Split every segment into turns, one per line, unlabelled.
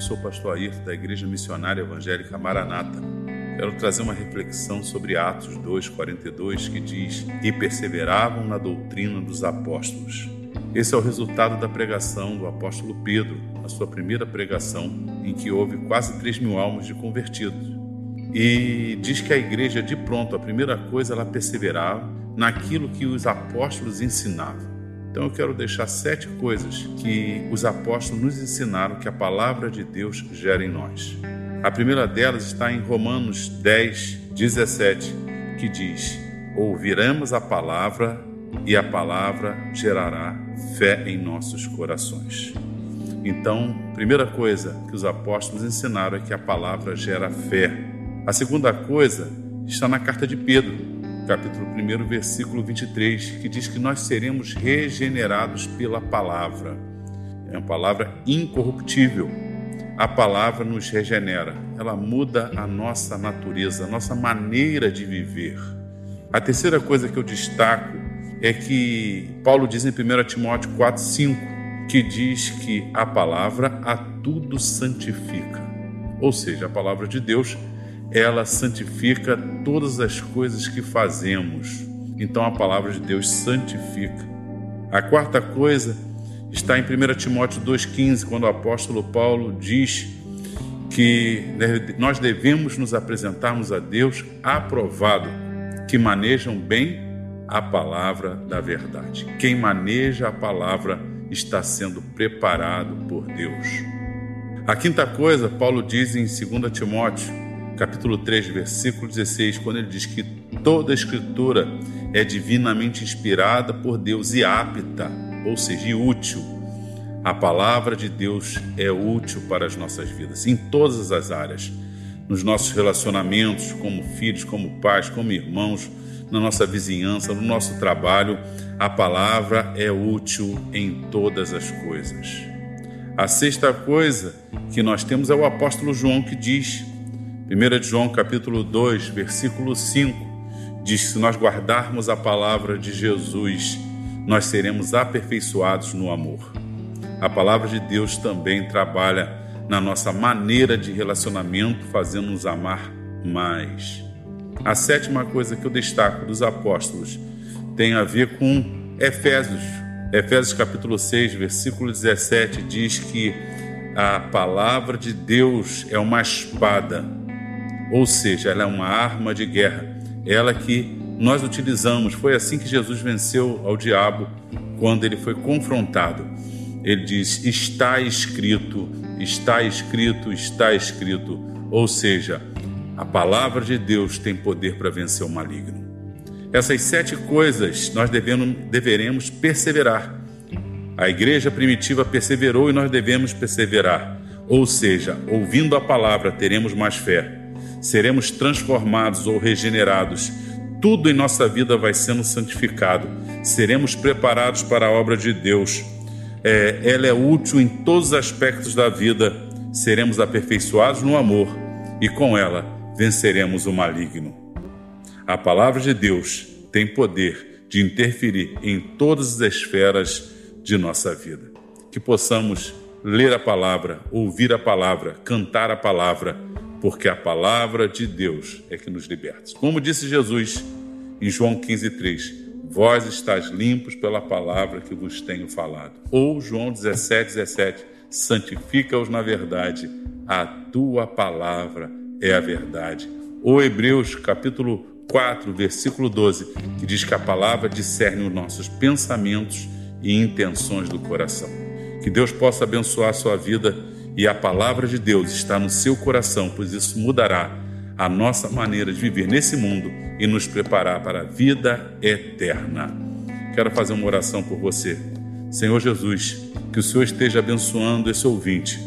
sou o pastor Ayrton da Igreja Missionária Evangélica Maranata. Quero trazer uma reflexão sobre Atos 2:42 que diz: "E perseveravam na doutrina dos apóstolos". Esse é o resultado da pregação do apóstolo Pedro, a sua primeira pregação, em que houve quase 3 mil almas de convertidos. E diz que a igreja, de pronto, a primeira coisa, ela perseverava naquilo que os apóstolos ensinavam. Então eu quero deixar sete coisas que os apóstolos nos ensinaram que a palavra de Deus gera em nós. A primeira delas está em Romanos 10, 17, que diz: Ouviremos a palavra e a palavra gerará fé em nossos corações. Então, primeira coisa que os apóstolos ensinaram é que a palavra gera fé. A segunda coisa está na carta de Pedro, capítulo 1, versículo 23, que diz que nós seremos regenerados pela palavra. É uma palavra incorruptível. A palavra nos regenera, ela muda a nossa natureza, a nossa maneira de viver. A terceira coisa que eu destaco é que Paulo diz em 1 Timóteo 4, 5, que diz que a palavra a tudo santifica. Ou seja, a palavra de Deus ela santifica todas as coisas que fazemos. Então a palavra de Deus santifica. A quarta coisa está em 1 Timóteo 2,15, quando o apóstolo Paulo diz que nós devemos nos apresentarmos a Deus aprovado, que manejam bem a palavra da verdade. Quem maneja a palavra está sendo preparado por Deus. A quinta coisa, Paulo diz em 2 Timóteo capítulo 3, versículo 16, quando ele diz que toda a escritura é divinamente inspirada por Deus e apta, ou seja, e útil. A palavra de Deus é útil para as nossas vidas, em todas as áreas, nos nossos relacionamentos, como filhos, como pais, como irmãos, na nossa vizinhança, no nosso trabalho, a palavra é útil em todas as coisas. A sexta coisa que nós temos é o apóstolo João que diz 1 João capítulo 2, versículo 5, diz que se nós guardarmos a palavra de Jesus, nós seremos aperfeiçoados no amor. A palavra de Deus também trabalha na nossa maneira de relacionamento, fazendo-nos amar mais. A sétima coisa que eu destaco dos apóstolos tem a ver com Efésios. Efésios capítulo 6, versículo 17 diz que a palavra de Deus é uma espada ou seja, ela é uma arma de guerra, ela que nós utilizamos. Foi assim que Jesus venceu ao diabo quando ele foi confrontado. Ele diz: Está escrito, está escrito, está escrito. Ou seja, a palavra de Deus tem poder para vencer o maligno. Essas sete coisas nós devemos, deveremos perseverar. A igreja primitiva perseverou e nós devemos perseverar. Ou seja, ouvindo a palavra, teremos mais fé seremos transformados ou regenerados. Tudo em nossa vida vai sendo santificado. Seremos preparados para a obra de Deus. É, ela é útil em todos os aspectos da vida. Seremos aperfeiçoados no amor e com ela venceremos o maligno. A palavra de Deus tem poder de interferir em todas as esferas de nossa vida. Que possamos ler a palavra, ouvir a palavra, cantar a palavra porque a palavra de Deus é que nos liberta. Como disse Jesus em João 15,3: Vós estáis limpos pela palavra que vos tenho falado. Ou João 17, 17: Santifica-os na verdade, a tua palavra é a verdade. Ou Hebreus capítulo 4, versículo 12, que diz que a palavra discerne os nossos pensamentos e intenções do coração. Que Deus possa abençoar a sua vida e a palavra de Deus está no seu coração, pois isso mudará a nossa maneira de viver nesse mundo e nos preparar para a vida eterna. Quero fazer uma oração por você. Senhor Jesus, que o Senhor esteja abençoando esse ouvinte.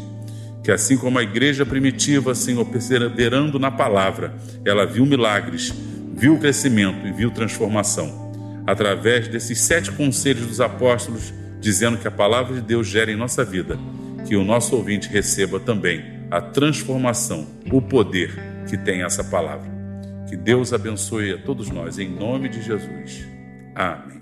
Que assim como a igreja primitiva, Senhor, perseverando na palavra, ela viu milagres, viu crescimento e viu transformação. Através desses sete conselhos dos apóstolos, dizendo que a palavra de Deus gera em nossa vida que o nosso ouvinte receba também a transformação, o poder que tem essa palavra. Que Deus abençoe a todos nós, em nome de Jesus. Amém.